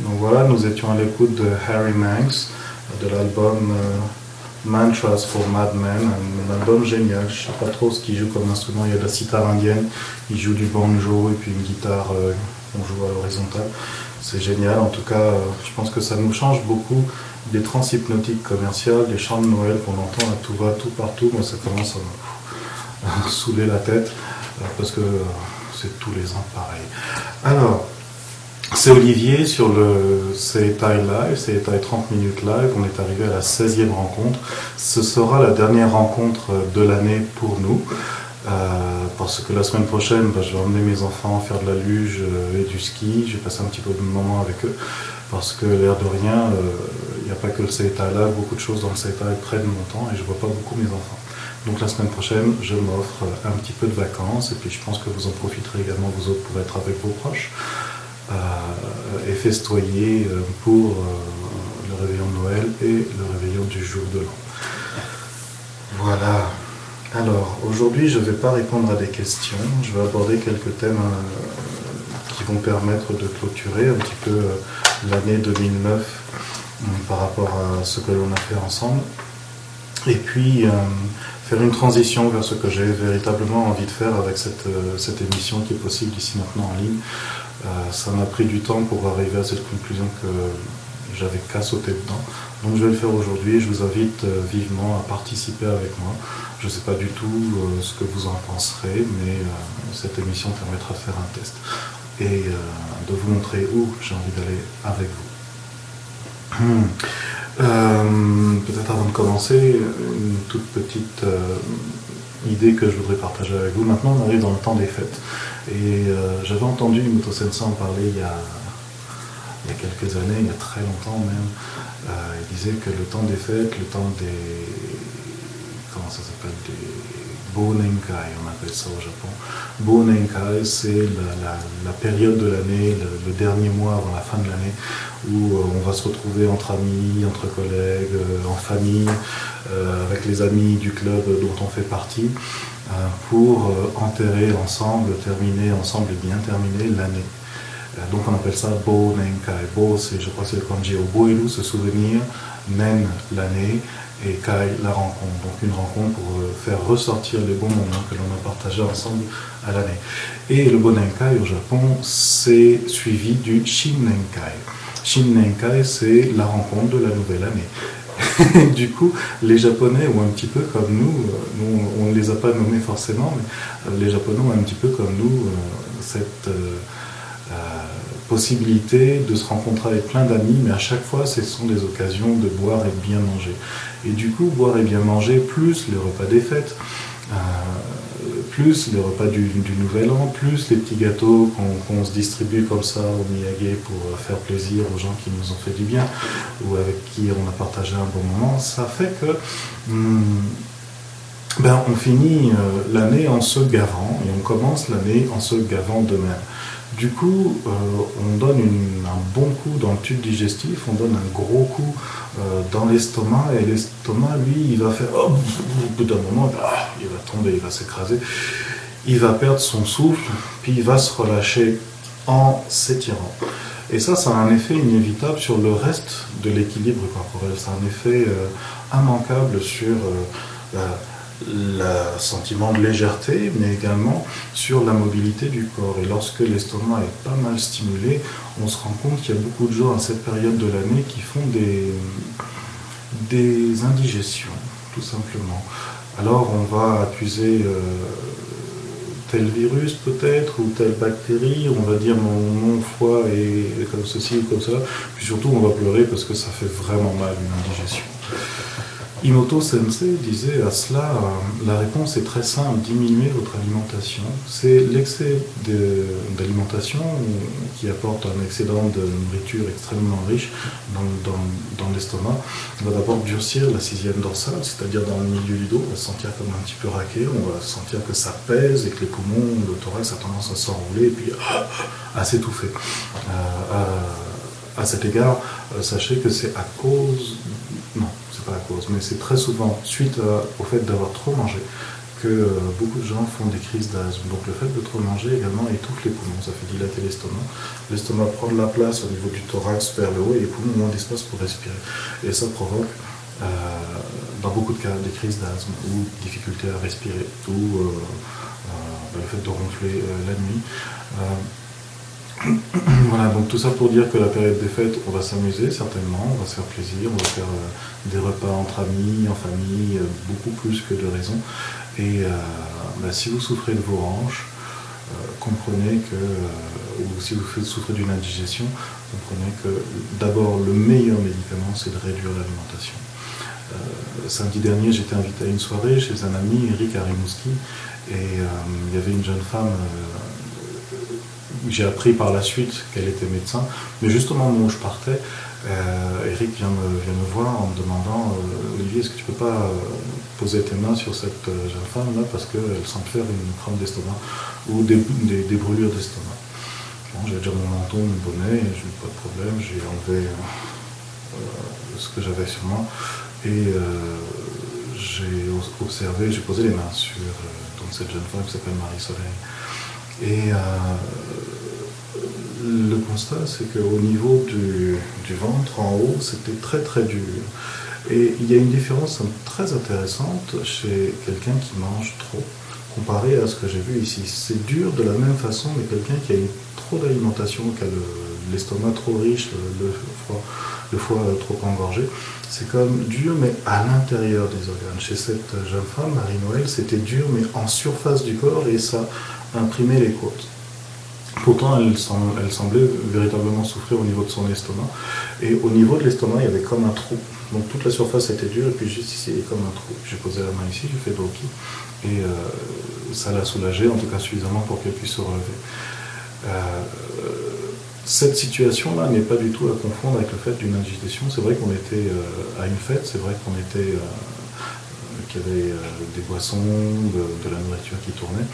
Donc voilà, nous étions à l'écoute de Harry Manx, de l'album euh, Mantras for Madmen, un, album génial. Je ne sais pas trop ce qu'il joue comme instrument. Il y a de la sitar indienne, il joue du banjo et puis une guitare euh, qu'on joue à l'horizontale. C'est génial. En tout cas, euh, je pense que ça nous change beaucoup des trans hypnotiques commerciales, des chants de Noël qu'on entend tout va, tout partout. Moi, ça commence à me saouler la tête parce que c'est tous les ans pareil. Alors, c'est Olivier sur le CETAI Live, CETAI 30 minutes live. On est arrivé à la 16e rencontre. Ce sera la dernière rencontre de l'année pour nous. Euh, parce que la semaine prochaine, bah, je vais emmener mes enfants faire de la luge euh, et du ski. Je vais passer un petit peu de moment avec eux. Parce que l'air de rien, euh, il n'y a pas que le CETAI là, beaucoup de choses dans le CETAI prennent mon temps et je ne vois pas beaucoup mes enfants. Donc la semaine prochaine, je m'offre un petit peu de vacances et puis je pense que vous en profiterez également vous autres pour être avec vos proches. Euh, et festoyer euh, pour euh, le réveillon de Noël et le réveillon du jour de l'an. Voilà. Alors, aujourd'hui, je ne vais pas répondre à des questions. Je vais aborder quelques thèmes qui vont permettre de clôturer un petit peu l'année 2009 par rapport à ce que l'on a fait ensemble. Et puis, faire une transition vers ce que j'ai véritablement envie de faire avec cette, cette émission qui est possible ici maintenant en ligne, euh, ça m'a pris du temps pour arriver à cette conclusion que j'avais qu'à sauter dedans. Donc je vais le faire aujourd'hui je vous invite euh, vivement à participer avec moi. Je ne sais pas du tout euh, ce que vous en penserez, mais cette émission permettra de faire un test et de vous montrer où j'ai envie d'aller avec vous. Peut-être avant de commencer, une toute petite idée que je voudrais partager avec vous. Maintenant, on arrive dans le temps des fêtes. Et euh, j'avais entendu Muto Sensa en parler il y, a, il y a quelques années, il y a très longtemps même. Euh, il disait que le temps des fêtes, le temps des. Comment ça s'appelle Des Bonenkai, on appelle ça au Japon. Bonenkai, c'est la, période de l'année, le, dernier mois avant la fin de l'année, où euh, on va se retrouver entre amis, entre collègues, en famille, avec les amis du club dont on fait partie. Euh, pour euh, enterrer ensemble, terminer ensemble et bien terminer l'année. Euh, donc on appelle ça Bo Nenkai. Bo, c'est, je crois que c'est le kanji au Boilu, se souvenir, Nen, l'année, et Kai, la rencontre. Donc une rencontre pour faire ressortir les bons moments que l'on a partagés ensemble à l'année. Et le Bonenkai au Japon, c'est suivi du Shinnenkai. Shinnenkai, c'est la rencontre de la nouvelle année. du coup, les Japonais ont un petit peu comme nous, euh, on ne les a pas nommés forcément, mais euh, les Japonais ont un petit peu comme nous euh, cette possibilité de se rencontrer avec plein d'amis, mais à chaque fois, ce sont des occasions de boire et de bien manger. Et du coup, boire et bien manger, plus les repas des fêtes, plus les repas du, Nouvel An, plus les petits gâteaux qu'on se distribue comme ça au Miyagi pour faire plaisir aux gens qui nous ont fait du bien ou avec qui on a partagé un bon moment, ça fait que hmm, ben, on finit euh, l'année en se gavant et on commence l'année en se gavant de même. Du coup, euh, on donne un bon coup dans le tube digestif, on donne un gros coup euh, dans l'estomac, et l'estomac, lui, il va faire, au bout d'un moment, ah, il va tomber, il va s'écraser, il va perdre son souffle, puis il va se relâcher en s'étirant. Et ça, ça a un effet inévitable sur le reste de l'équilibre corporel, ça un effet euh, immanquable sur le sentiment de légèreté, mais également sur la mobilité du corps. Et lorsque l'estomac est pas mal stimulé, on se rend compte qu'il y a beaucoup de gens à cette période de l'année qui font des, indigestions, tout simplement. Alors on va accuser euh, tel virus peut-être, ou telle bactérie, on va dire mon, foie est comme ceci ou comme cela, puis surtout on va pleurer parce que ça fait vraiment mal une indigestion. Imoto Sensei disait à cela, euh, la réponse est très simple, diminuer votre alimentation. C'est l'excès d'alimentation qui apporte un excédent de nourriture extrêmement riche dans, l'estomac. On va d'abord durcir la sixième dorsale, c'est-à-dire dans le milieu du dos, on va se sentir comme un petit peu raqué, on va sentir que ça pèse et que les poumons, le thorax a tendance à s'enrouler et puis à s'étouffer. Euh, à, cet égard, euh, sachez que c'est à cause... Pas la cause, mais c'est très souvent suite au fait d'avoir trop mangé que euh, beaucoup de gens font des crises d'asthme. Donc le fait de trop manger également étouffe les poumons, ça fait dilater l'estomac. L'estomac prend de la place au niveau du thorax vers le haut et les poumons ont moins d'espace pour respirer. Et ça provoque euh, dans beaucoup de cas des crises d'asthme ou difficultés à respirer ou le fait de ronfler la nuit. voilà, donc tout ça pour dire que la période des fêtes, on va s'amuser certainement, on va se faire plaisir, on va faire euh, des repas entre amis, en famille, euh, beaucoup plus que de raison. Et euh, bah, si vous souffrez de vos hanches, comprenez que, ou si vous souffrez d'une indigestion, comprenez que d'abord le meilleur médicament c'est de réduire l'alimentation. samedi dernier, j'étais invité à une soirée chez un ami, Eric Arimouski, et il y avait une jeune femme j'ai appris par la suite qu'elle était médecin, mais justement au moment où je partais, euh, Eric vient me, vient me, voir en me demandant euh, Olivier, est-ce que tu peux pas euh, poser tes mains sur cette jeune femme là parce qu'elle semble faire une crampe d'estomac ou des, brûlures d'estomac. J'ai déjà mon menton, mon bonnet, je n'ai pas de problème, j'ai enlevé ce que j'avais sur moi. Et j'ai observé, j'ai posé les mains sur cette jeune femme qui s'appelle Marie Soleil. Et le constat, c'est qu'au niveau du, ventre, en haut, c'était très très dur. Et il y a une différence très intéressante chez quelqu'un qui mange trop, comparé à ce que j'ai vu ici. C'est dur de la même façon, mais quelqu'un qui a eu trop d'alimentation, qui a l'estomac trop riche, le, foie, le foie trop engorgé, c'est comme dur, mais à l'intérieur des organes. Chez cette jeune femme, Marie-Noël, c'était dur, mais en surface du corps, et ça imprimait les côtes. Pourtant, elle, semblait véritablement souffrir au niveau de son estomac. Et au niveau de l'estomac, il y avait comme un trou. Donc toute la surface était dure, et puis juste ici, il y avait comme un trou. J'ai posé la main ici, j'ai fait Doki, et euh, ça l'a soulagé, en tout cas suffisamment pour qu'elle puisse se relever. Euh, cette situation-là n'est pas du tout à confondre avec le fait d'une agitation. C'est vrai qu'on était euh, à une fête, c'est vrai qu'on était qu'il y avait des boissons, de, la nourriture qui tournait.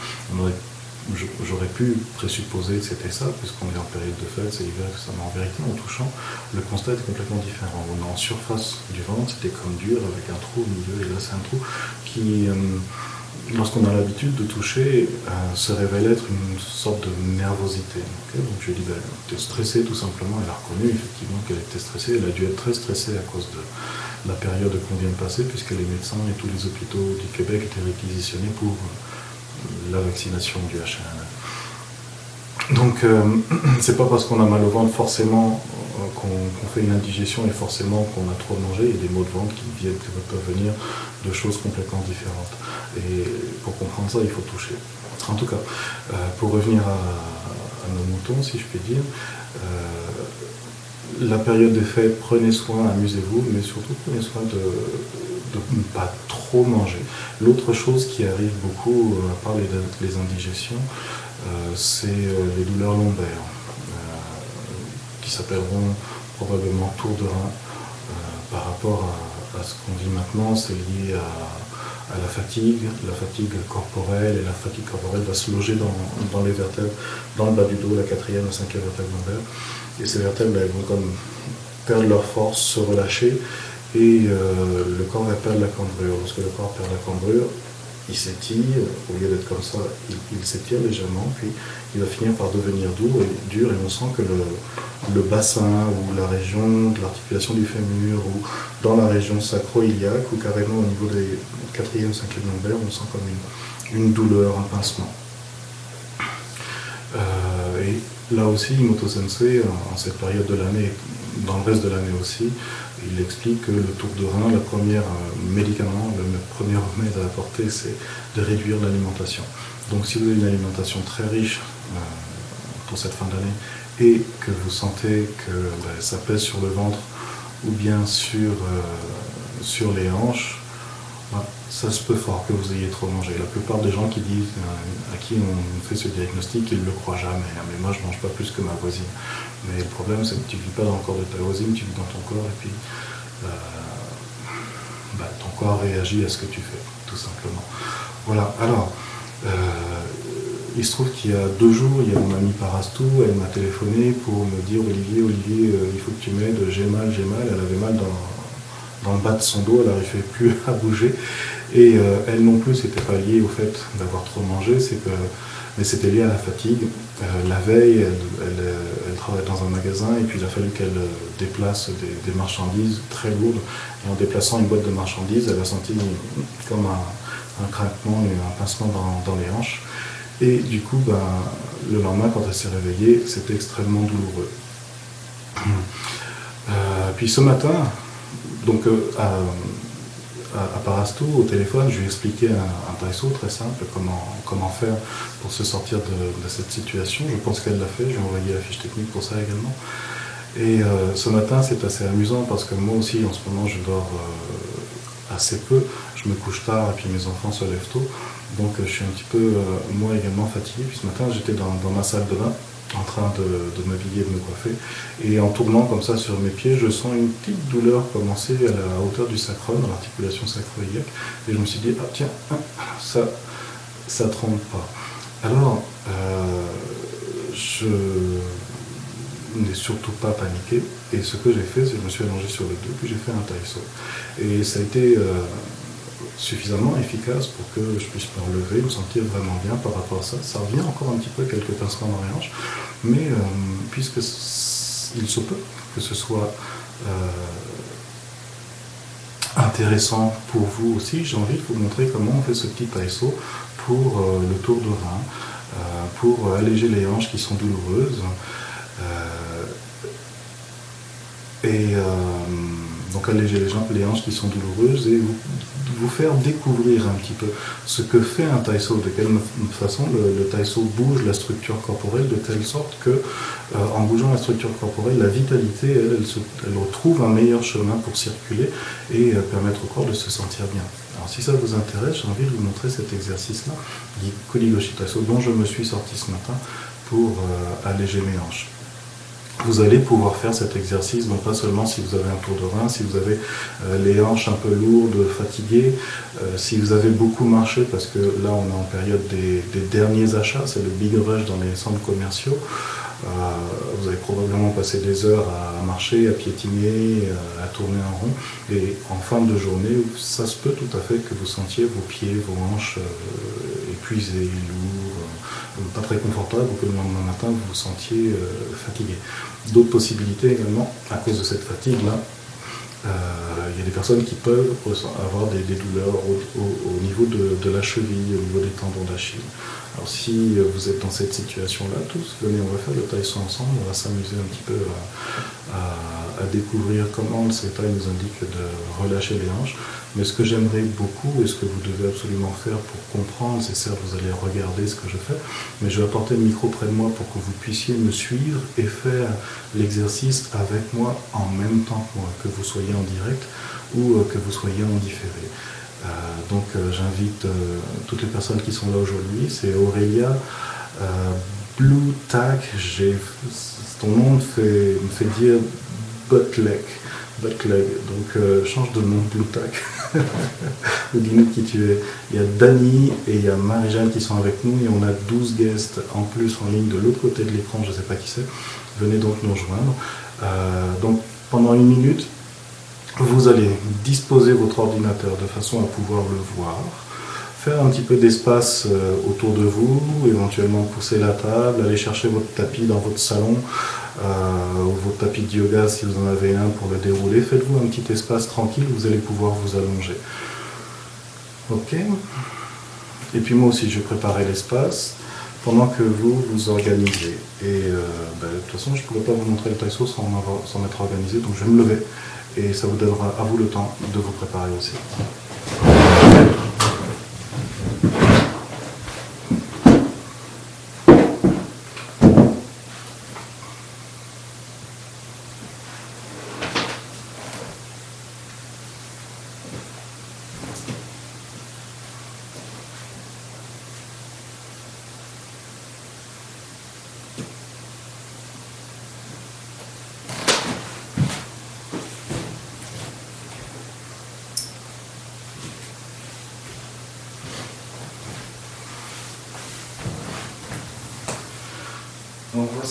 J'aurais pu présupposer que c'était ça, puisqu'on est en période de fête, c'est l'hiver, mais en vérité, en touchant, le constat est complètement différent. On est en surface du ventre, c'était comme dur, avec un trou au milieu, et là c'est un trou qui, euh, lorsqu'on a l'habitude de toucher, euh, se révèle être une sorte de nervosité. Donc je lui dit, ben, tu es stressée tout simplement, elle a reconnu effectivement qu'elle était stressée, elle a dû être très stressée à cause de la période qu'on vient de passer, puisque les médecins et tous les hôpitaux du Québec étaient réquisitionnés pour la vaccination du H1N1. Donc, euh, c'est pas parce qu'on a mal au ventre forcément euh, qu'on fait une indigestion et forcément qu'on a trop mangé. Il y a des maux de ventre qui, viennent, qui peuvent venir de choses complètement différentes. Et pour comprendre ça, il faut toucher. En tout cas, euh, pour revenir à, nos moutons, si je puis dire, la période des fêtes, prenez soin, amusez-vous, mais surtout prenez soin de, de ne pas trop manger. L'autre chose qui arrive beaucoup, euh, à part les, indigestions, euh, c'est euh, les douleurs lombaires, qui s'appelleront probablement tour de rein. par rapport à, ce qu'on vit maintenant, c'est lié à, la fatigue, la fatigue corporelle, et la fatigue corporelle va se loger dans, les vertèbres, dans le bas du dos, la quatrième, la cinquième vertèbre lombaire. Et ces vertèbres, elles vont comme perdre leur force, se relâcher, et euh, le corps va perdre la cambrure. Lorsque le corps perd la cambrure, il s'étire, au lieu d'être comme ça, il, s'étire légèrement, puis il va finir par devenir dur et, dur, et on sent que le, bassin ou la région de l'articulation du fémur ou dans la région sacro-iliaque ou carrément au niveau des 4e, 5e lombaires, on sent comme une, douleur, un pincement. Euh, et là aussi, Imoto Sensei, en cette période de l'année, dans le reste de l'année aussi, il explique que le tour de rein, le premier euh, médicament, le premier remède à apporter, c'est de réduire l'alimentation. Donc si vous avez une alimentation très riche euh, pour cette fin d'année et que vous sentez que ben, ça pèse sur le ventre ou bien sur, euh, les hanches, ben, ça se peut fort que vous ayez trop mangé. La plupart des gens qui disent, à qui on fait ce diagnostic, ils ne le croient jamais. Mais moi, je ne mange pas plus que ma voisine. Mais le problème, c'est que tu ne vis pas dans le corps de ta voisine, tu vis dans ton corps, et puis euh, bah, ton corps réagit à ce que tu fais, tout simplement. Voilà, alors, euh, il se trouve qu'il y a deux jours, il y a mon ami Parastou, elle m'a téléphoné pour me dire Olivier, Olivier, euh, il faut que tu m'aides, j'ai mal, j'ai mal. Elle avait mal dans, dans le bas de son dos, elle n'arrivait plus à bouger. Et elle non plus, c'était pas lié au fait d'avoir trop mangé, c'est que, mais c'était lié à la fatigue. Euh, la veille, elle, travaille dans un magasin et puis il a fallu qu'elle déplace des, marchandises très lourdes. Et en déplaçant une boîte de marchandises, elle a senti comme un, craquement un pincement dans, les hanches. Et du coup, ben, le lendemain, quand elle s'est réveillée, c'était extrêmement douloureux. puis ce matin, donc à, Parasto, au téléphone, je lui ai expliqué un, un très simple, comment, faire pour se sortir de, cette situation. Je pense qu'elle l'a fait, je lui ai envoyé la fiche technique pour ça également. Et euh, ce matin, c'est assez amusant parce que moi aussi, en ce moment, je dors euh, assez peu. Je me couche tard et puis mes enfants se lèvent tôt. Donc je suis un petit peu, euh, moi également, fatigué. Puis ce matin, j'étais dans ma salle de bain en train de, m'habiller, de me coiffer. Et en tournant comme ça sur mes pieds, je sens une petite douleur commencer à la hauteur du sacrum, dans l'articulation sacro-iliaque. Et je me suis dit, ah tiens, ça ça trompe pas. Alors, euh, je n'ai surtout pas paniqué. Et ce que j'ai fait, c'est que je me suis allongé sur le dos, puis j'ai fait un taïso. Et ça a été... Euh, suffisamment efficace pour que je puisse me relever, me sentir vraiment bien par rapport à ça. Ça revient encore un petit peu quelques pincements dans les hanches, mais euh, puisque il se peut que ce soit euh, intéressant pour vous aussi, j'ai envie de vous montrer comment on fait ce petit taïso pour euh, le tour de rein, pour alléger les hanches qui sont douloureuses. et donc alléger les, hanches qui sont douloureuses et vous, faire découvrir un petit peu ce que fait un taïso, de quelle façon le, le bouge la structure corporelle de telle sorte que euh, en bougeant la structure corporelle, la vitalité, elle, elle, retrouve un meilleur chemin pour circuler et euh, permettre au corps de se sentir bien. Alors si ça vous intéresse, j'ai envie de vous montrer cet exercice-là, Koligoshi Taïso, dont je me suis sorti ce matin pour euh, alléger mes hanches vous allez pouvoir faire cet exercice, non pas seulement si vous avez un tour de rein, si vous avez euh, les hanches un peu lourdes, fatiguées, euh, si vous avez beaucoup marché, parce que là on est en période des, derniers achats, c'est le big rush dans les centres commerciaux, vous avez probablement passé des heures à marcher, à piétiner, à tourner en rond, et en fin de journée, ça se peut tout à fait que vous sentiez vos pieds, vos hanches épuisés, lourds, pas très confortable, ou que le lendemain matin vous vous sentiez fatigué. D'autres possibilités également, à cause de cette fatigue-là, euh, il y a des personnes qui peuvent avoir des, douleurs au, niveau de, la cheville, au niveau des tendons d'Achille. Alors si vous êtes dans cette situation-là, tous, venez, on va faire le taïso ensemble, on va s'amuser un petit peu à, découvrir comment le Setai nous indique de relâcher les hanches. Mais ce que j'aimerais beaucoup et ce que vous devez absolument faire pour comprendre, c'est certes vous allez regarder ce que je fais, mais je vais apporter le micro près de moi pour que vous puissiez me suivre et faire l'exercice avec moi en même temps que moi, que vous soyez en direct ou euh, que vous soyez en différé. Euh, donc euh, j'invite toutes les personnes qui sont là aujourd'hui, c'est Aurélia, Blue Tack, ton nom me fait, dire. Buttleg. Donc change de nom Blue Tack. dis-nous qui tu es. Il y a Dani et il y a Marie-Jeanne qui sont avec nous et on a 12 guests en plus en ligne de l'autre côté de l'écran, je ne sais pas qui c'est. Venez donc nous rejoindre. Euh, donc pendant une minute, vous allez disposer votre ordinateur de façon à pouvoir le voir faire un petit peu d'espace euh, autour de vous, éventuellement pousser la table, aller chercher votre tapis dans votre salon, euh, ou votre tapis de yoga si vous en avez un pour le dérouler. Faites-vous un petit espace tranquille, vous allez pouvoir vous allonger. Ok Et puis moi aussi, je vais préparer l'espace pendant que vous vous organisez. Et euh, ben, de toute façon, je ne pourrais pas vous montrer le taïso sans, sans m'être organisé, donc je vais me lever et ça vous donnera à vous le temps de vous préparer aussi.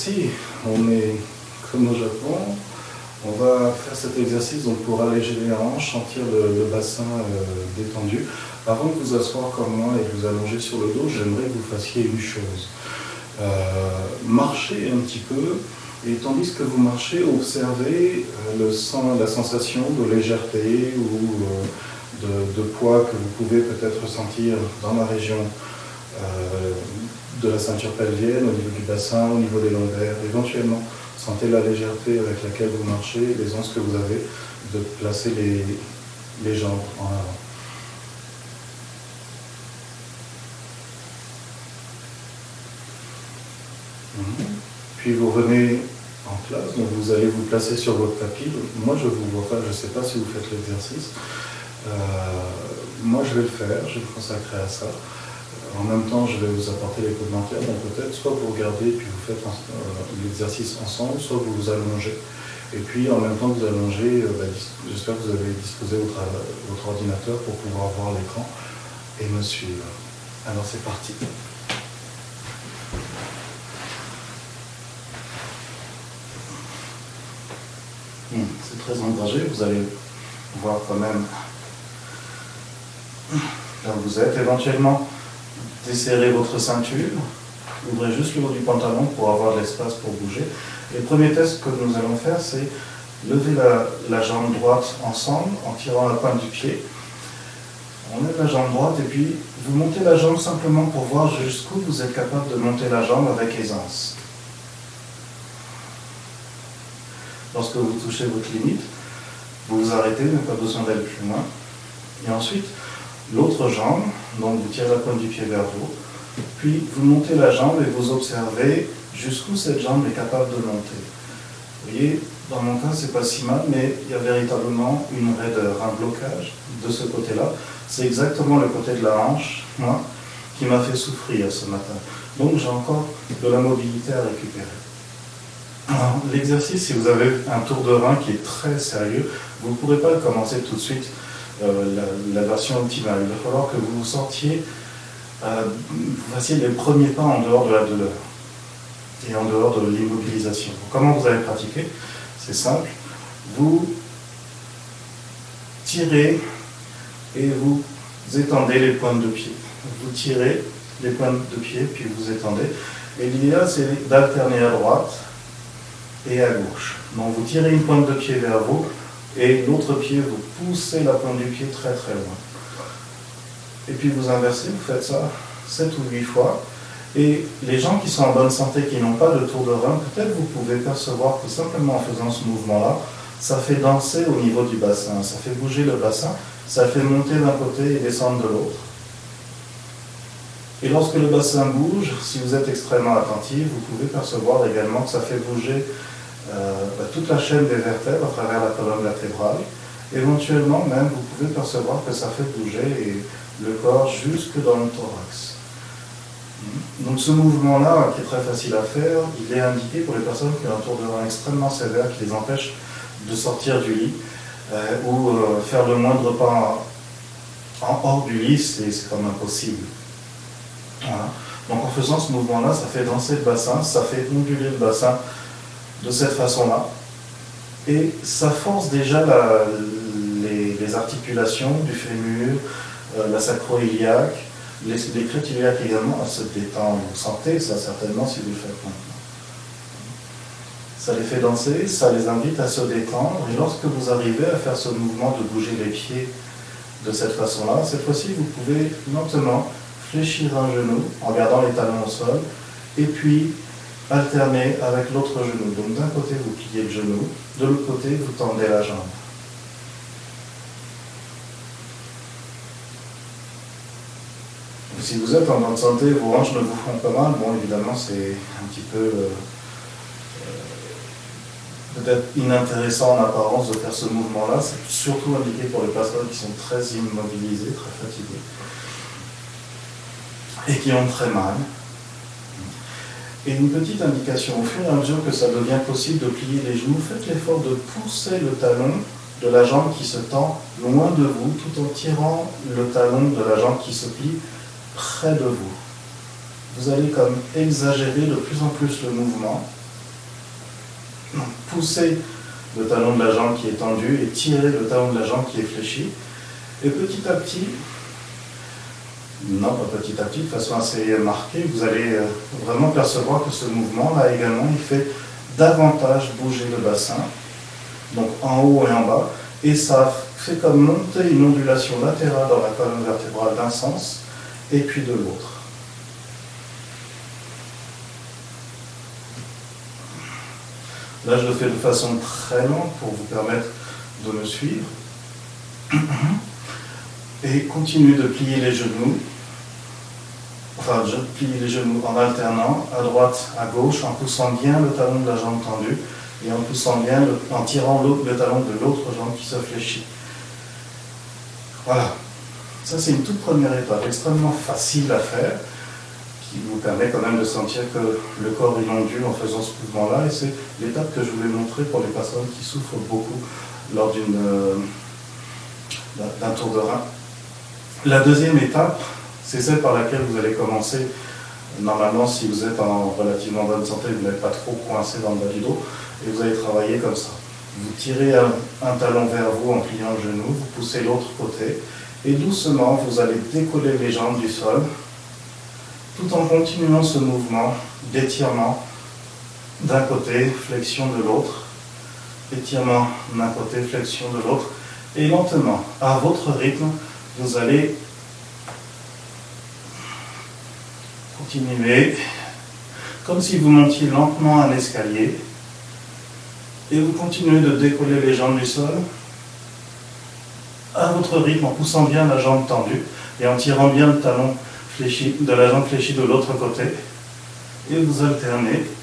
Voici, on est comme au Japon, On va faire cet exercice pour alléger les hanches, sentir le, bassin euh, détendu. Avant de vous asseoir comme moi et de vous allonger sur le dos, j'aimerais que vous fassiez une chose. Euh, marchez un petit peu et tandis que vous marchez, observez euh, le la sensation de légèreté ou de, poids que vous pouvez peut-être ressentir dans la région de la ceinture pelvienne, au niveau du bassin, au niveau des lombaires, éventuellement. Sentez la légèreté avec laquelle vous marchez, les que vous avez de placer les, jambes en avant. Mhm. Puis vous revenez en place, donc vous allez vous placer sur votre tapis. Moi je ne vous vois pas, je ne sais pas si vous faites l'exercice. Euh, moi je vais le faire, je vais me consacrer à ça. En même temps, je vais vous apporter les commentaires, donc peut-être soit vous regardez puis vous faites euh, l'exercice ensemble, soit vous vous allongez. Et puis en même temps vous allongez, euh, bah, j'espère que vous avez disposé votre, votre ordinateur pour pouvoir voir l'écran et me suivre. Alors c'est parti. Hmm, c'est très engagé, vous allez voir quand même là où vous êtes. Éventuellement, desserrez votre ceinture, ouvrez juste le haut du pantalon pour avoir de l'espace pour bouger. Et le premier test que nous allons faire, c'est lever la, jambe droite ensemble en tirant la pointe du pied. On lève la jambe droite et puis vous montez la jambe simplement pour voir jusqu'où vous êtes capable de monter la jambe avec aisance. Lorsque vous touchez votre limite, vous vous arrêtez, vous n'avez pas besoin d'aller plus loin. Et ensuite, l'autre jambe, donc vous tirez la pointe du pied vers vous, puis vous montez la jambe et vous observez jusqu'où cette jambe est capable de monter. Vous voyez, dans mon cas, c'est pas si mal, mais il y a véritablement une raideur, un blocage de ce côté-là. C'est exactement le côté de la hanche, qui m'a fait souffrir ce matin. Donc j'ai encore de la mobilité à récupérer. L'exercice, si vous avez un tour de rein qui est très sérieux, vous ne pourrez pas le commencer tout de suite euh, la, version optimale. Il va falloir que vous sentiez, euh, vous fassiez les premiers pas en dehors de la douleur et en dehors de l'immobilisation. Comment vous allez pratiquer C'est simple. Vous tirez et vous étendez les pointes de pied. Vous tirez les pointes de pied, puis vous étendez. Et l'idéal, c'est d'alterner à droite et à gauche. Donc vous tirez une pointe de pied vers vous, et l'autre pied, vous poussez la pointe du pied très très loin. Et puis vous inversez, vous faites ça 7 ou 8 fois. Et les gens qui sont en bonne santé, qui n'ont pas de tour de rein, peut-être vous pouvez percevoir que simplement en faisant ce mouvement-là, ça fait danser au niveau du bassin, ça fait bouger le bassin, ça fait monter d'un côté et descendre de l'autre. Et lorsque le bassin bouge, si vous êtes extrêmement attentif, vous pouvez percevoir également que ça fait bouger bah, toute la chaîne des vertèbres à travers la colonne vertébrale. Éventuellement, même, vous pouvez percevoir que ça fait bouger le corps jusque dans le thorax. Donc ce mouvement-là, qui est très facile à faire, il est indiqué pour les personnes qui ont un tour de rein extrêmement sévère qui les empêche de sortir du lit euh, ou euh, faire le moindre pas en, hors du lit, c'est comme impossible. Donc en faisant ce mouvement-là, ça fait danser le bassin, ça fait onduler le bassin de cette façon-là. Et ça force déjà les, articulations du fémur, euh, la sacro-iliaque, les, les iliaques également à se détendre. Vous sentez ça certainement si vous le faites maintenant. Ça les fait danser, ça les invite à se détendre. Et lorsque vous arrivez à faire ce mouvement de bouger les pieds de cette façon-là, cette fois-ci, vous pouvez lentement fléchir un genou en gardant les talons au sol, et puis alterner avec l'autre genou. Donc d'un côté, vous pliez le genou, de l'autre côté, vous tendez la jambe. Si vous êtes en bonne santé, vos hanches ne vous font pas mal. Bon, évidemment, c'est un petit peu euh, euh, peut-être inintéressant en apparence de faire ce mouvement-là. C'est surtout indiqué pour les personnes qui sont très immobilisées, très fatiguées et qui ont très mal. Et une petite indication, au fur et à mesure que ça devient possible de plier les genoux, faites l'effort de pousser le talon de la jambe qui se tend loin de vous, tout en tirant le talon de la jambe qui se plie près de vous. Vous allez comme exagérer de plus en plus le mouvement. Poussez le talon de la jambe qui est tendu et tirez le talon de la jambe qui est fléchi. Et petit à petit, non pas petit à petit, de façon assez marquée, vous allez euh, vraiment percevoir que ce mouvement-là également, il fait davantage bouger le bassin, donc en haut et en bas, et ça fait comme monter une ondulation latérale dans la colonne vertébrale d'un sens et puis de l'autre. Là, je le fais de façon très lente pour vous permettre de me suivre. Et continuez de plier les genoux. Enfin, je plie les genoux en alternant, à droite, à gauche, en poussant bien le talon de la jambe tendue et en poussant bien, en tirant le talon de l'autre jambe qui se fléchit. Voilà. Ça, c'est une toute première étape, extrêmement facile à faire qui vous permet quand même de sentir que le corps est ondule en faisant ce mouvement-là. Et c'est l'étape que je voulais montrer pour les personnes qui souffrent beaucoup lors euh, d'un tour de rein. La deuxième étape, c'est celle par laquelle vous allez commencer. Normalement, si vous êtes en relativement bonne santé, vous n'êtes pas trop coincé dans le bas du dos, et vous allez travailler comme ça. Vous tirez un, talon vers vous en pliant le genou, vous poussez l'autre côté, et doucement, vous allez décoller les jambes du sol tout en continuant ce mouvement d'étirement d'un côté, flexion de l'autre, étirement d'un côté, flexion de l'autre, et lentement, à votre rythme, vous allez continuer comme si vous montiez lentement un escalier, et vous continuez de décoller les jambes du sol à votre rythme en poussant bien la jambe tendue et en tirant bien le talon de la jambe fléchie de l'autre côté. Et vous alternez.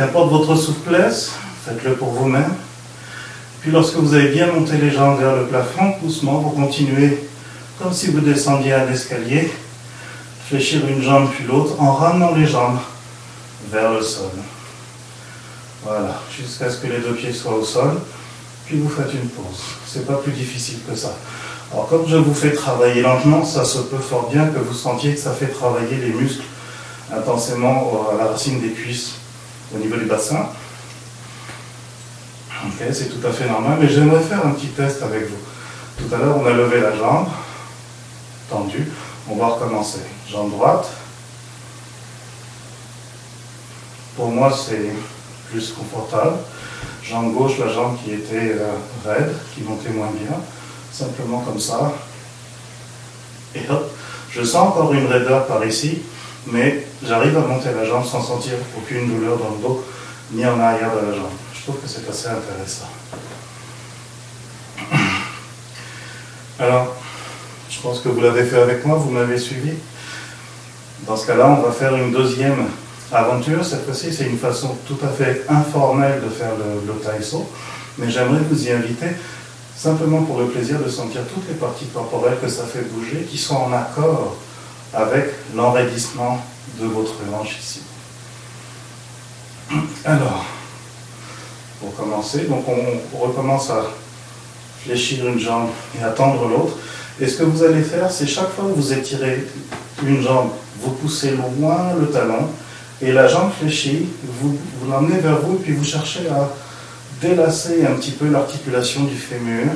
Qu'importe votre souplesse, faites-le pour vous-même. Puis lorsque vous avez bien monté les jambes vers le plafond, doucement, vous continuez comme si vous descendiez un escalier, fléchir une jambe puis l'autre en ramenant les jambes vers le sol. Voilà, jusqu'à ce que les deux pieds soient au sol, puis vous faites une pause. C'est pas plus difficile que ça. Alors comme je vous fais travailler lentement, ça se peut fort bien que vous sentiez que ça fait travailler les muscles intensément à la racine des cuisses au niveau du bassin. Ok, c'est tout à fait normal, mais j'aimerais faire un petit test avec vous. Tout à l'heure, on a levé la jambe, tendu. On va recommencer. Jambe droite. Pour moi, c'est plus confortable. Jambe gauche, la jambe qui était euh, raide, qui montait moins bien. Simplement comme ça. Et hop, je sens encore une raideur par ici, mais j'arrive à monter la jambe sans sentir aucune douleur dans le dos, ni en arrière de la jambe. Je trouve que c'est assez intéressant. Alors, je pense que vous l'avez fait avec moi, vous m'avez suivi. Dans ce cas-là, on va faire une deuxième aventure. Cette fois-ci, c'est une façon tout à fait informelle de faire le, le taïso. Mais j'aimerais vous y inviter simplement pour le plaisir de sentir toutes les parties corporelles que ça fait bouger, qui sont en accord avec l'enraidissement de votre hanche ici. Alors, pour commencer, donc on recommence à fléchir une jambe et à tendre l'autre. Et ce que vous allez faire, c'est chaque fois que vous étirez une jambe, vous poussez loin le talon, et la jambe fléchie, vous, vous l'emmenez vers vous, et puis vous cherchez à délasser un petit peu l'articulation du fémur,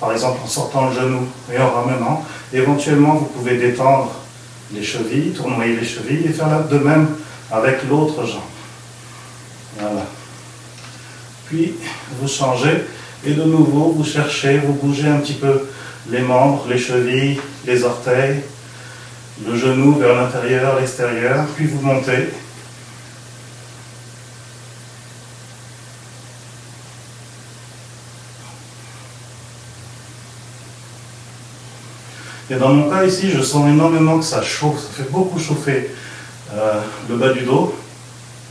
par exemple en sortant le genou et en ramenant. Éventuellement, vous pouvez détendre les chevilles, tournoyer les chevilles, et faire de même avec l'autre jambe. Voilà. Puis, vous changez, et de nouveau, vous cherchez, vous bougez un petit peu les membres, les chevilles, les orteils, le genou vers l'intérieur, l'extérieur, puis vous montez. Et dans mon cas ici, je sens énormément que ça chauffe, ça fait beaucoup chauffer euh, le bas du dos,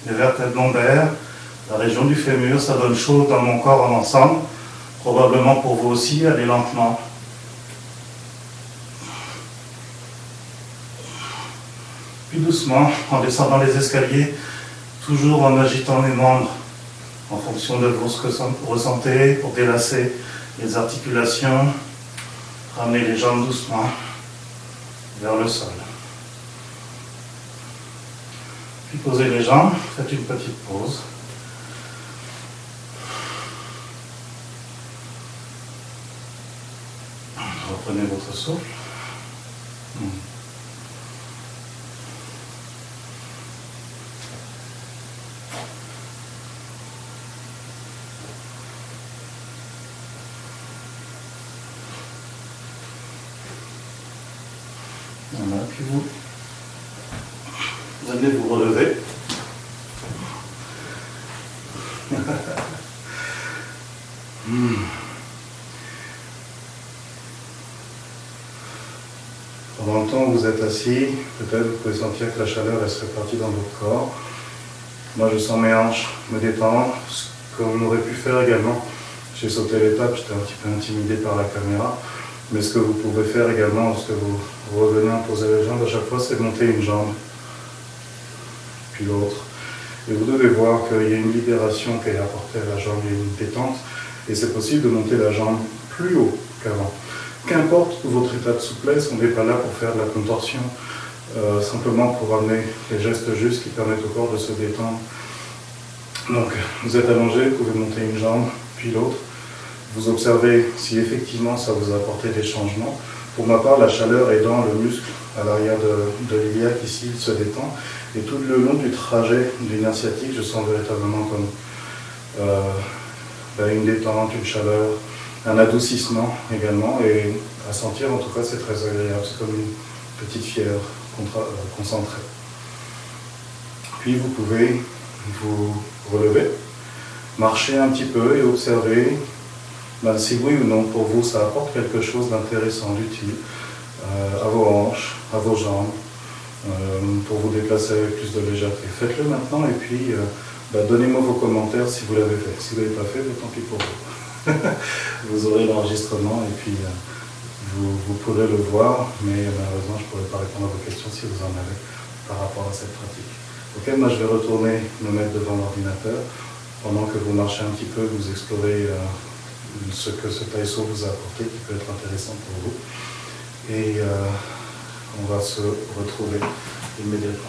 les vertèbres lombaires, la région du fémur, ça donne chaud dans mon corps en ensemble. Probablement pour vous aussi, allez lentement. Puis doucement, en descendant les escaliers, toujours en agitant les membres en fonction de ce que vous ressentez pour délasser les articulations. Ramenez les jambes doucement vers le sol. Puis posez les jambes, faites une petite pause. Reprenez votre souffle. Voilà, puis vous, vous allez vous relever. Hmm. Pendant le temps où vous êtes assis, peut-être vous pouvez sentir que la chaleur est répartie dans votre corps. Moi, je sens mes hanches me détendre, ce qu'on aurait pu faire également. J'ai sauté l'étape, j'étais un petit peu intimidé par la caméra. Mais ce que vous pouvez faire également lorsque vous revenez à poser les jambes, à chaque fois, c'est monter une jambe, puis l'autre. Et vous devez voir qu'il y a une libération qui est apportée à la jambe, il y a une détente, et c'est possible de monter la jambe plus haut qu'avant. Qu'importe votre état de souplesse, on n'est pas là pour faire de la contorsion, euh, simplement pour amener les gestes justes qui permettent au corps de se détendre. Donc, vous êtes allongé, vous pouvez monter une jambe, puis l'autre vous observez si effectivement ça vous a apporté des changements. Pour ma part, la chaleur est dans le muscle à l'arrière de, l'iliaque ici, il se détend. Et tout le long du trajet du nerf sciatique, je sens véritablement comme euh, ben, une détente, une chaleur, un adoucissement également. Et à sentir, en tout cas, c'est très agréable. C'est comme une petite fièvre euh, concentrée. Puis vous pouvez vous relever, marcher un petit peu et observer ben, si oui ou non pour vous ça apporte quelque chose d'intéressant, d'utile euh, à vos hanches, à vos jambes, euh, pour vous déplacer avec plus de légèreté. Faites-le maintenant et puis euh, ben, donnez-moi vos commentaires si vous l'avez fait. Si vous ne l'avez pas fait, ben, tant pis pour vous. vous aurez l'enregistrement et puis vous, pourrez le voir, mais malheureusement je ne pourrai pas répondre à vos questions si vous en avez par rapport à cette pratique. Ok, moi je vais retourner me mettre devant l'ordinateur pendant que vous marchez un petit peu, vous explorez ce que ce taïso vous a apporté qui peut être intéressant pour vous. Et euh, on va se retrouver immédiatement.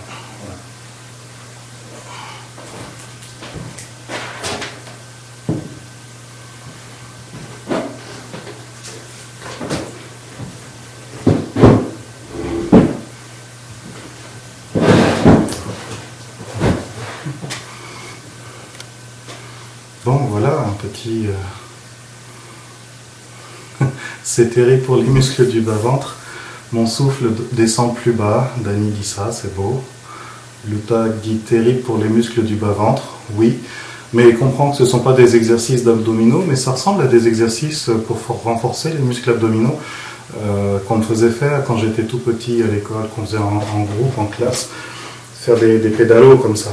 Bon, voilà un petit... Euh, c'est terrible pour les muscles du bas-ventre. Mon souffle descend plus bas. Dani dit ça, c'est beau. Luta dit terrible pour les muscles du bas-ventre. Oui, mais comprends que ce ne sont pas des exercices d'abdominaux, mais ça ressemble à des exercices pour renforcer les muscles abdominaux euh, qu'on faisait faire quand j'étais tout petit à l'école, qu'on faisait en, groupe, en classe, faire des, des pédalos comme ça.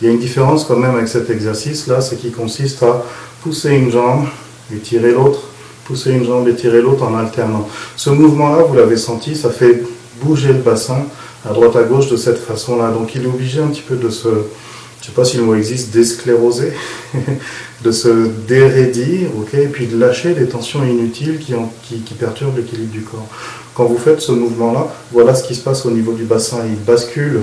Il y a une différence quand même avec cet exercice-là, c'est qui consiste à pousser une jambe et tirer l'autre pousser une jambe et tirer l'autre en alternant. Ce mouvement-là, vous l'avez senti, ça fait bouger le bassin à droite à gauche de cette façon-là. Donc il est obligé un petit peu de se, je ne sais pas si le mot existe, d'escléroser, de se dérédir, ok, et puis de lâcher les tensions inutiles qui, qui perturbent l'équilibre du corps. Quand vous faites ce mouvement-là, voilà ce qui se passe au niveau du bassin. Il bascule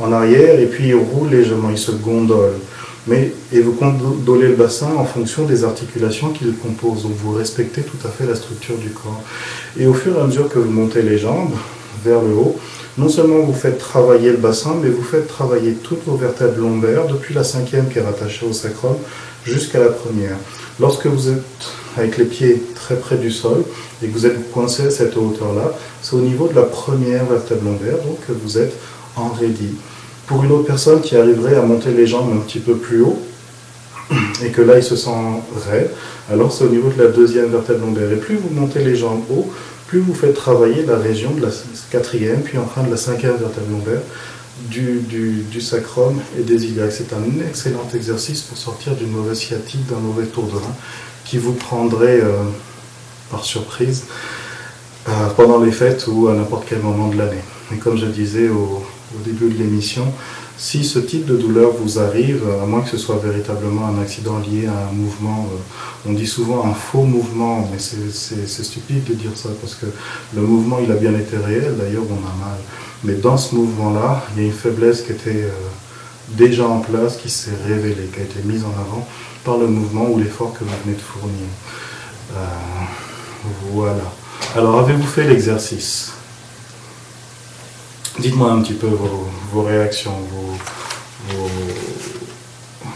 en arrière et puis il roule légèrement, il se gondole mais, et vous condolez le bassin en fonction des articulations qui le composent. Donc vous respectez tout à fait la structure du corps. Et au fur et à mesure que vous montez les jambes vers le haut, non seulement vous faites travailler le bassin, mais vous faites travailler toutes vos vertèbres lombaires, depuis la cinquième qui est rattachée au sacrum, jusqu'à la première. Lorsque vous êtes avec les pieds très près du sol et que vous êtes coincé à cette hauteur-là, c'est au niveau de la première vertèbre lombaire, donc que vous êtes enraidi. Pour une autre personne qui arriverait à monter les jambes un petit peu plus haut, et que là il se sent raide, alors c'est au niveau de la deuxième vertèbre lombaire. Et plus vous montez les jambes haut, plus vous faites travailler la région de la quatrième, puis enfin de la cinquième vertèbre lombaire, du, sacrum et des iliaques. C'est un excellent exercice pour sortir d'une mauvaise sciatique, d'un mauvais tour de rein, qui vous prendrait euh, par surprise euh, pendant les fêtes ou à n'importe quel moment de l'année. Et comme je disais au début de l'émission, si ce type de douleur vous arrive, à moins que ce soit véritablement un accident lié à un mouvement, euh, on dit souvent un faux mouvement, mais c'est stupide de dire ça parce que le mouvement il a bien été réel, d'ailleurs on a mal. Mais dans ce mouvement-là, il y a une faiblesse qui était euh, déjà en place, qui s'est révélée, qui a été mise en avant par le mouvement ou l'effort que vous venez de fournir. voilà. Alors avez-vous fait l'exercice? Dites-moi un petit peu vos, réactions,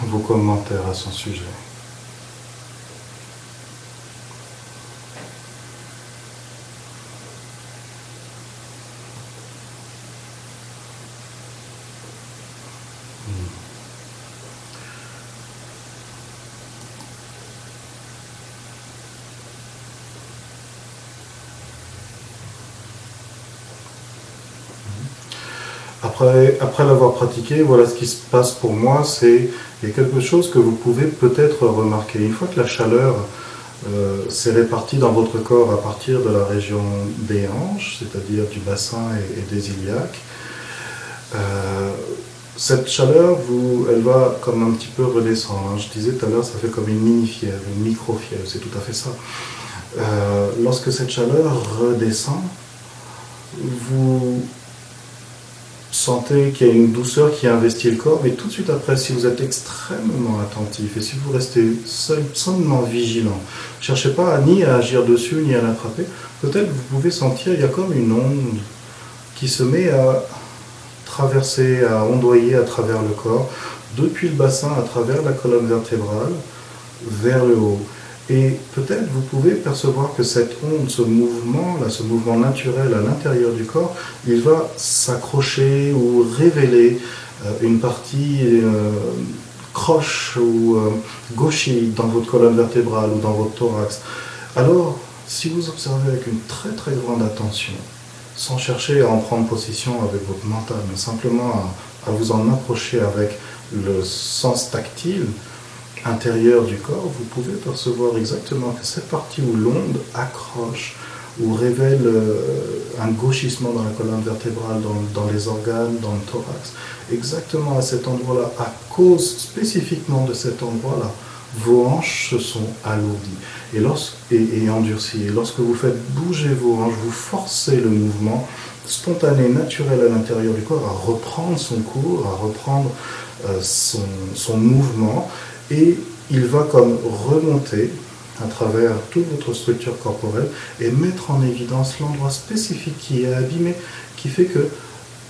vos, commentaires à son sujet. Après, l'avoir pratiqué, voilà ce qui se passe pour moi, c'est il y a quelque chose que vous pouvez peut-être remarquer. Une fois que la chaleur euh, s'est répartie dans votre corps à partir de la région des hanches, c'est-à-dire du bassin et, des iliaques, euh, cette chaleur, elle va comme un petit peu redescendre. Hein. Je disais tout à l'heure, ça fait comme une mini-fièvre, une micro-fièvre, c'est tout à fait ça. Euh, lorsque cette chaleur redescend, vous sentez qu'il y a une douceur qui investit le corps, mais tout de suite après, si vous êtes extrêmement attentif et si vous restez seul, seulement vigilant, cherchez pas ni à agir dessus ni à l'attraper, peut-être vous pouvez sentir il y a comme une onde qui se met à traverser, à ondoyer à travers le corps, depuis le bassin, à travers la colonne vertébrale, vers le haut. Et peut-être vous pouvez percevoir que cette onde, ce mouvement, là, ce mouvement naturel à l'intérieur du corps, il va s'accrocher ou révéler euh, une partie euh, croche ou euh, gauchie dans votre colonne vertébrale ou dans votre thorax. Alors, si vous observez avec une très très grande attention, sans chercher à en prendre possession avec votre mental, mais simplement à vous en approcher avec le sens tactile, intérieur du corps, vous pouvez percevoir exactement que cette partie où l'onde accroche ou révèle euh, un gauchissement dans la colonne vertébrale, dans, les organes, dans le thorax, exactement à cet endroit-là, à cause spécifiquement de cet endroit-là, vos hanches se sont alourdies et, endurcies. Et lorsque vous faites bouger vos hanches, vous forcez le mouvement spontané, naturel à l'intérieur du corps à reprendre son cours, à reprendre euh, son mouvement et il va comme remonter à travers toute votre structure corporelle et mettre en évidence l'endroit spécifique qui est abîmé, qui fait que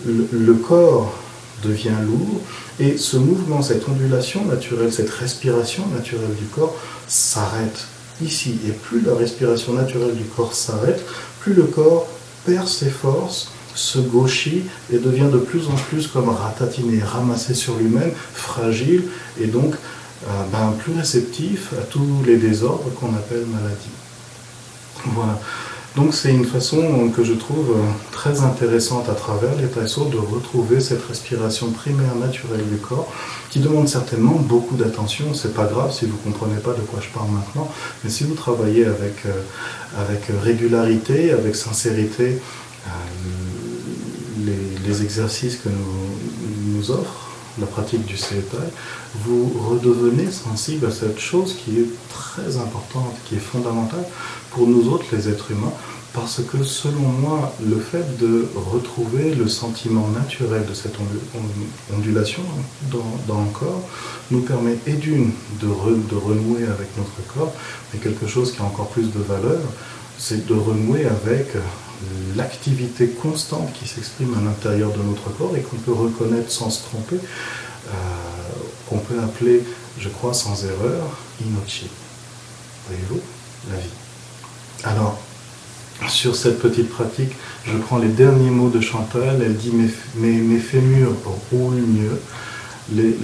le, corps devient lourd et ce mouvement, cette ondulation naturelle, cette respiration naturelle du corps s'arrête ici. Et plus la respiration naturelle du corps s'arrête, plus le corps perd ses forces, se gauchit et devient de plus en plus comme ratatiné, ramassé sur lui-même, fragile et donc ben, plus réceptif à tous les désordres qu'on appelle maladie. Voilà. Donc c'est une façon que je trouve euh, très intéressante à travers les taïsos de retrouver cette respiration primaire naturelle du corps qui demande certainement beaucoup d'attention. C'est pas grave si vous comprenez pas de quoi je parle maintenant, mais si vous travaillez avec, euh, avec régularité, avec sincérité, les, les, exercices que nous, nous offrent, la pratique du CETAI, vous redevenez sensible à cette chose qui est très importante, qui est fondamentale pour nous autres, les êtres humains, parce que selon moi, le fait de retrouver le sentiment naturel de cette ondulation dans, le corps nous permet, et d'une, de, de renouer avec notre corps, mais quelque chose qui a encore plus de valeur, c'est de renouer avec l'activité constante qui s'exprime à l'intérieur de notre corps et qu'on peut reconnaître sans se tromper, euh, qu'on peut appeler, je crois sans erreur, inochi. Voyez-vous La vie. Alors, sur cette petite pratique, je prends les derniers mots de Chantal. Elle dit Mes, mes, mes fémurs roulent mieux. Les,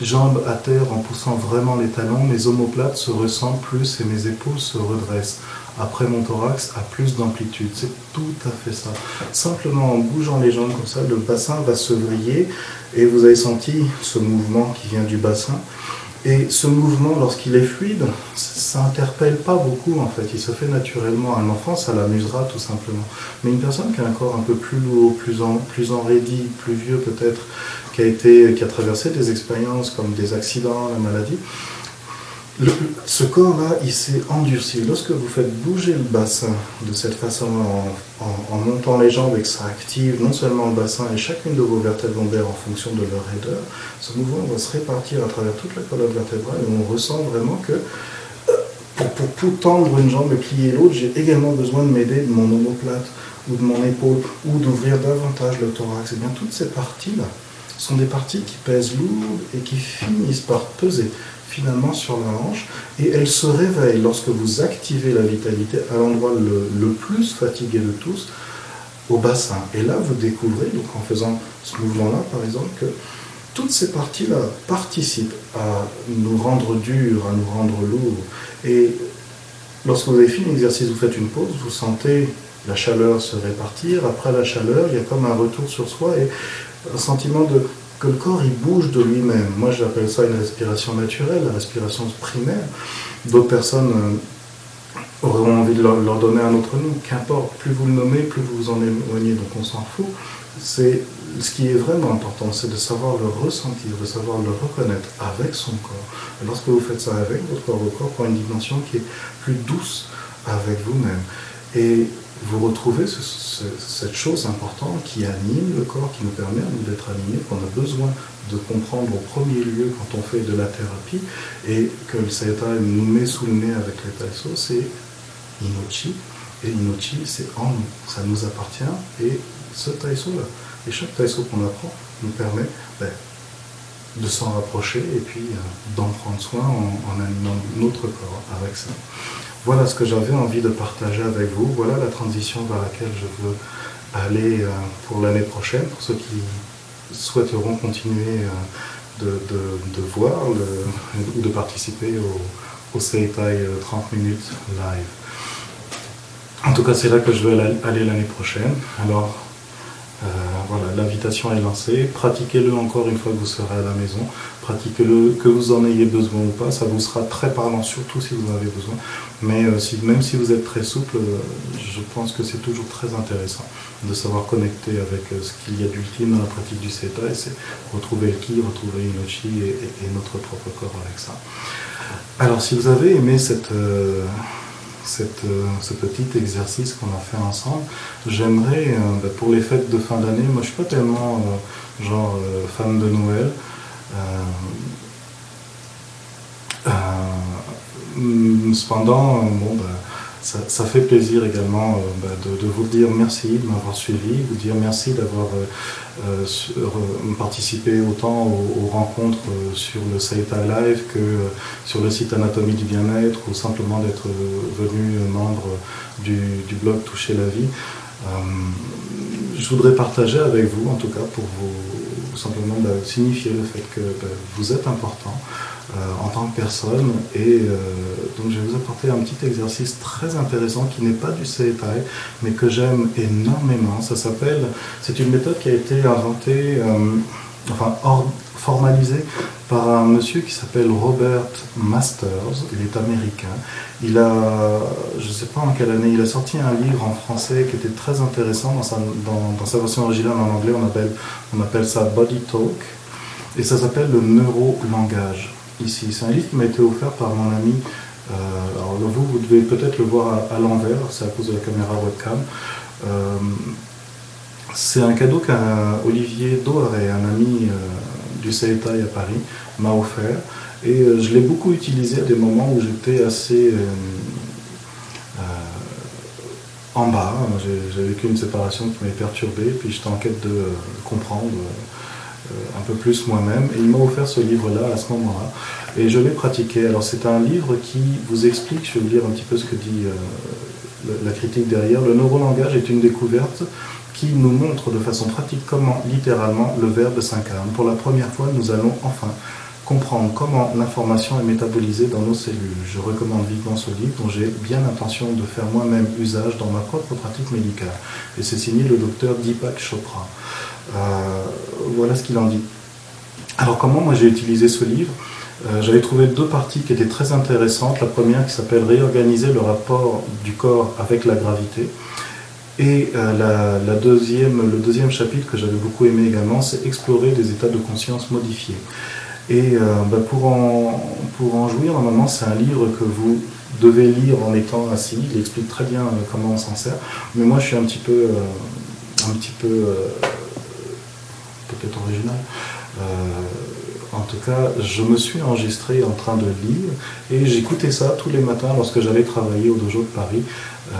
jambes à terre en poussant vraiment les talons, mes omoplates se ressentent plus et mes épaules se redressent. Après mon thorax a plus d'amplitude. C'est tout à fait ça. Simplement en bougeant les jambes comme ça, le bassin va se vriller et vous avez senti ce mouvement qui vient du bassin. Et ce mouvement, lorsqu'il est fluide, ça n'interpelle pas beaucoup en fait. Il se fait naturellement. Un enfant, ça l'amusera tout simplement. Mais une personne qui a un corps un peu plus lourd, plus, en, plus vieux peut-être, qui a, a traversé des expériences comme des accidents, la maladie, ce corps-là, il s'est endurci. Lorsque vous faites bouger le bassin de cette façon, en, en, montant les jambes et que ça active non seulement le bassin et chacune de vos vertèbres lombaires en fonction de leur raideur, ce mouvement va se répartir à travers toute la colonne vertébrale et on ressent vraiment que euh, pour, pour, tendre une jambe et plier l'autre, j'ai également besoin de m'aider de mon omoplate ou de mon épaule ou d'ouvrir davantage le thorax. Et eh bien toutes ces parties-là sont des parties qui pèsent lourd et qui finissent par peser finalement sur la hanche et elle se réveille lorsque vous activez la vitalité à l'endroit le, plus fatigué de tous, au bassin. Et là, vous découvrez, donc en faisant ce mouvement-là, par exemple, que toutes ces parties-là participent à nous rendre durs, à nous rendre lourds. Et lorsque vous avez fini l'exercice, vous faites une pause, vous sentez la chaleur se répartir. Après la chaleur, il y a comme un retour sur soi et un sentiment de que le corps il bouge de lui-même. Moi j'appelle ça une respiration naturelle, la respiration primaire. D'autres personnes euh, auront envie de leur, donner un autre nom, qu'importe, plus vous le nommez, plus vous vous en éloignez, donc on s'en fout. Ce qui est vraiment important, c'est de savoir le ressentir, de savoir le reconnaître avec son corps. Et lorsque vous faites ça avec votre corps, votre corps prend une dimension qui est plus douce avec vous-même. Vous retrouvez cette chose importante qui anime le corps, qui nous permet d'être animés, qu'on a besoin de comprendre au premier lieu quand on fait de la thérapie, et que le Sayata nous met sous le nez avec les taïsos, c'est Inochi, et Inochi c'est en nous, ça nous appartient, et ce taïso-là, et chaque taïso qu'on apprend nous permet ben, de s'en rapprocher et puis euh, d'en prendre soin en animant notre corps avec ça. Voilà ce que j'avais envie de partager avec vous. Voilà la transition vers laquelle je veux aller euh, pour l'année prochaine, pour ceux qui souhaiteront continuer euh, de, voir ou de participer au, au Seitai 30 euh, minutes live. En tout cas, c'est là que je veux aller l'année prochaine. Alors, voilà, l'invitation est lancée. Pratiquez-le encore une fois que vous serez à la maison. Pratiquez-le, que vous en ayez besoin ou pas. Ça vous sera très parlant, surtout si vous en avez besoin. Mais euh, même si vous êtes très souple, euh, je pense que c'est toujours très intéressant de savoir connecter avec euh, ce qu'il y a d'ultime dans la pratique du Seta, et c'est retrouver le Ki, retrouver Inochi et, et, notre propre corps avec ça. Alors si vous avez aimé cette, cette, ce petit exercice qu'on a fait ensemble, j'aimerais, bah, pour les fêtes de fin d'année, moi je suis pas tellement genre fan de Noël, cependant, bon, bah, ça, fait plaisir également euh, bah, de, vous dire merci de m'avoir suivi, vous dire merci d'avoir euh, euh, participé autant aux, rencontres sur le Saita Live que sur le site Anatomie du bien-être ou simplement d'être venu membre du, blog Toucher la vie. je voudrais partager avec vous, en tout cas, pour vous simplement bah, signifier le fait que vous êtes important, en tant que personne. Et euh, donc je vais vous apporter un petit exercice très intéressant qui n'est pas du CETAI, mais que j'aime énormément. Ça s'appelle, c'est une méthode qui a été inventée, euh, enfin formalisée par un monsieur qui s'appelle Robert Masters, il est américain. Il a, je ne sais pas en quelle année, il a sorti un livre en français qui était très intéressant. Dans sa, dans sa version originale en anglais, on appelle, on appelle ça Body Talk. Et ça s'appelle le neurolangage ici. C'est un livre qui m'a été offert par mon ami. Euh, alors vous, vous devez peut-être le voir à, l'envers, c'est à cause de la caméra webcam. Euh, c'est un cadeau qu'Olivier Doiré, un ami euh, du CETAI à Paris, m'a offert. Et je l'ai beaucoup utilisé à des moments où j'étais assez en bas. J'ai vécu une séparation qui m'avait perturbé, puis j'étais en quête de comprendre un peu plus moi-même. Et il m'a offert ce livre-là à ce moment-là. Et je l'ai pratiqué. Alors c'est un livre qui vous explique, je vais vous lire un petit peu ce que dit euh, la critique derrière. Le neurolangage est une découverte qui nous montre de façon pratique comment littéralement le verbe s'incarne. Pour la première fois, nous allons enfin comprendre comment l'information est métabolisée dans nos cellules. Je recommande vivement ce livre dont j'ai bien l'intention de faire moi-même usage dans ma propre pratique médicale. Et c'est signé le docteur Deepak Chopra. Euh, voilà ce qu'il en dit. Alors comment moi j'ai utilisé ce livre Euh, j'avais trouvé deux parties qui étaient très intéressantes. La première qui s'appelle Réorganiser le rapport du corps avec la gravité. Et euh, deuxième, le deuxième chapitre que j'avais beaucoup aimé également, c'est Explorer des états de conscience modifiés. Et bah, pour, en, pour en jouir, normalement, c'est un livre que vous devez lire en étant assis. Il explique très bien comment on s'en sert. Mais moi, je suis un un petit peu peut-être original. En tout cas, je me suis enregistré en train de lire et j'écoutais ça tous les matins lorsque j'allais travailler au dojo de Paris, euh,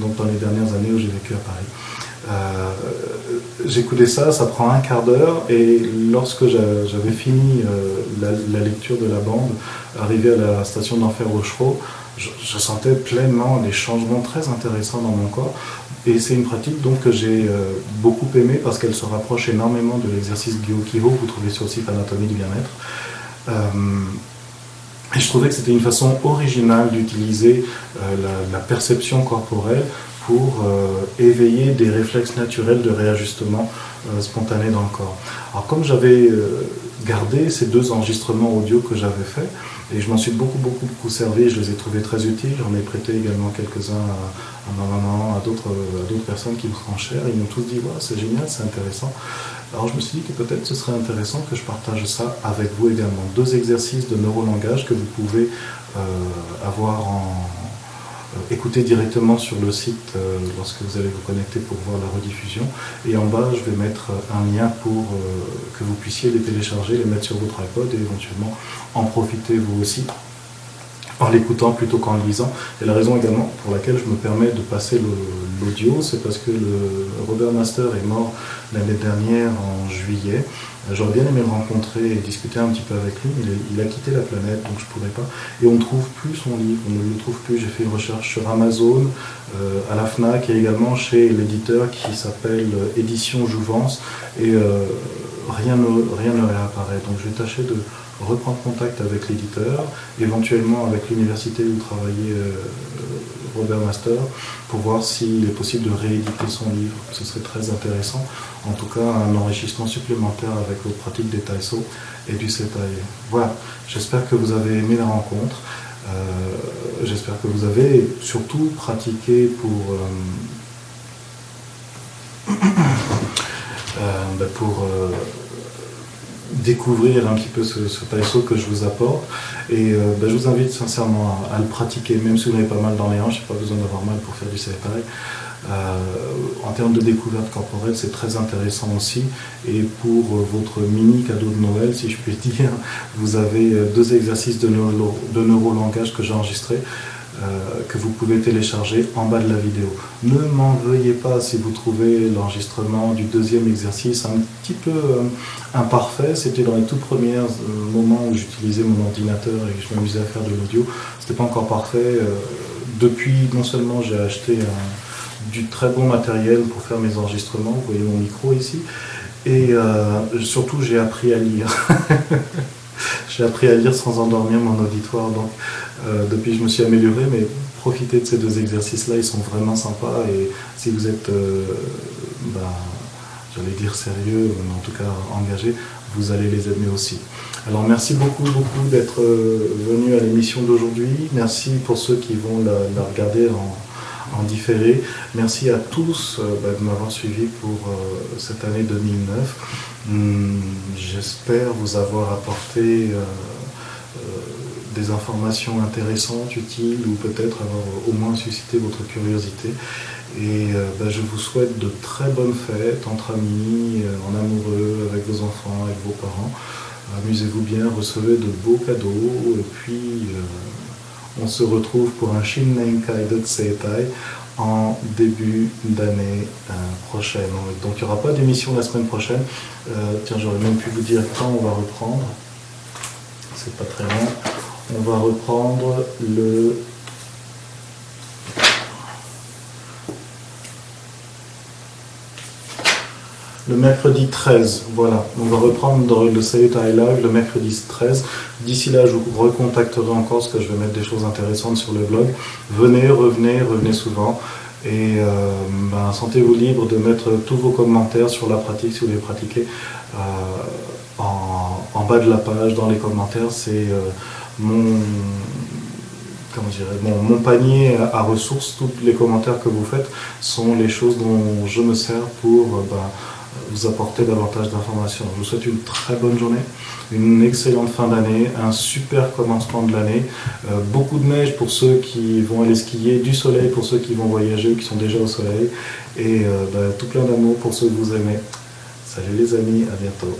donc dans les dernières années où j'ai vécu à Paris. Euh, j'écoutais ça, ça prend un quart d'heure et lorsque j'avais fini euh, la, lecture de la bande, arrivé à la station d'enfer Rochereau, je, sentais pleinement des changements très intéressants dans mon corps. Et c'est une pratique donc que j'ai euh, beaucoup aimée parce qu'elle se rapproche énormément de l'exercice Gyokiho que vous trouvez sur le site Anatomie du bien-être. Euh, et je trouvais que c'était une façon originale d'utiliser euh, la, la, perception corporelle pour éveiller des réflexes naturels de réajustement spontané dans le corps. Alors comme j'avais gardé ces deux enregistrements audio que j'avais faits, et je m'en suis beaucoup, beaucoup, beaucoup servi, je les ai trouvés très utiles. J'en ai prêté également quelques-uns à, ma maman, à d'autres, personnes qui me seront chères. Ils m'ont tous dit, voilà, c'est génial, c'est intéressant. Alors je me suis dit que peut-être ce serait intéressant que je partage ça avec vous également. Deux exercices de neurolangage que vous pouvez euh, avoir en, écouter directement sur le site euh, lorsque vous allez vous connecter pour voir la rediffusion. Et en bas, je vais mettre un lien pour que vous puissiez les télécharger, les mettre sur votre iPod et éventuellement en profiter vous aussi en l'écoutant plutôt qu'en lisant. Et la raison également pour laquelle je me permets de passer l'audio, c'est parce que Robert Master est mort l'année dernière en juillet. J'aurais bien aimé le rencontrer et discuter un petit peu avec lui, mais il, a quitté la planète, donc je ne pourrais pas. Et on ne trouve plus son livre, on ne le trouve plus. J'ai fait une recherche sur Amazon, euh, à la FNAC et également chez l'éditeur qui s'appelle Édition Jouvence, et euh, rien, ne, rien ne réapparaît. Donc je vais tâcher de reprendre contact avec l'éditeur, éventuellement avec l'université où travaillait euh, Robert Master, pour voir s'il est possible de rééditer son livre. Ce serait très intéressant. En tout cas, un enrichissement supplémentaire avec vos pratiques des Taïso et du Setai. Voilà, j'espère que vous avez aimé la rencontre. Euh, j'espère que vous avez surtout pratiqué pour... Euh, ben pour découvrir un petit peu ce, ce que je vous apporte. Et euh, ben, je vous invite sincèrement à, le pratiquer, même si vous avez pas mal dans les hanches, il n'y pas besoin d'avoir mal pour faire du CFI. Euh, en termes de découverte corporelle, c'est très intéressant aussi. Et pour euh, votre mini cadeau de Noël, si je puis dire, vous avez deux exercices de, de neurolangage que j'ai enregistrés. Euh, que vous pouvez télécharger en bas de la vidéo. Ne m'en veuillez pas si vous trouvez l'enregistrement du deuxième exercice un petit peu euh, imparfait. C'était dans les tout premiers euh, moments où j'utilisais mon ordinateur et que je m'amusais à faire de l'audio. C'était pas encore parfait. depuis, non seulement j'ai acheté du très bon matériel pour faire mes enregistrements, vous voyez mon micro ici, et surtout j'ai appris à lire. j'ai appris à lire sans endormir mon auditoire. Donc, euh, depuis, je me suis amélioré, mais profitez de ces deux exercices-là, ils sont vraiment sympas. Et si vous êtes, euh, ben, j'allais dire sérieux, mais en tout cas engagé, vous allez les aimer aussi. Alors, merci beaucoup, beaucoup d'être euh, venu à l'émission d'aujourd'hui. Merci pour ceux qui vont la, regarder en, différé. Merci à tous ben, de m'avoir suivi pour cette année 2009. Hmm, j'espère vous avoir apporté des informations intéressantes, utiles, ou peut-être avoir au moins suscité votre curiosité. Et euh, bah, je vous souhaite de très bonnes fêtes entre amis, euh, en amoureux, avec vos enfants, avec vos parents. Amusez-vous bien, recevez de beaux cadeaux, et puis euh, on se retrouve pour un Shinnenkai de Tsetai en début d'année prochaine. Donc il n'y aura pas d'émission la semaine prochaine. tiens, j'aurais même pu vous dire quand on va reprendre. C'est pas très long. On va reprendre le le mercredi 13. Voilà, on va reprendre le Salut Live le mercredi 13. D'ici là, je vous recontacterai encore parce que je vais mettre des choses intéressantes sur le blog. Venez, revenez, revenez souvent. Et ben, sentez-vous libre de mettre tous vos commentaires sur la pratique si vous les pratiquez en, en, bas de la page, dans les commentaires. C'est mon comment mon, panier à ressources, tous les commentaires que vous faites sont les choses dont je me sers pour euh, bah, vous apporter davantage d'informations. Je vous souhaite une très bonne journée, une excellente fin d'année, un super commencement de l'année, euh, beaucoup de neige pour ceux qui vont aller skier, du soleil pour ceux qui vont voyager ou qui sont déjà au soleil, et euh, bah, tout plein d'amour pour ceux que vous aimez. Salut les amis, à bientôt.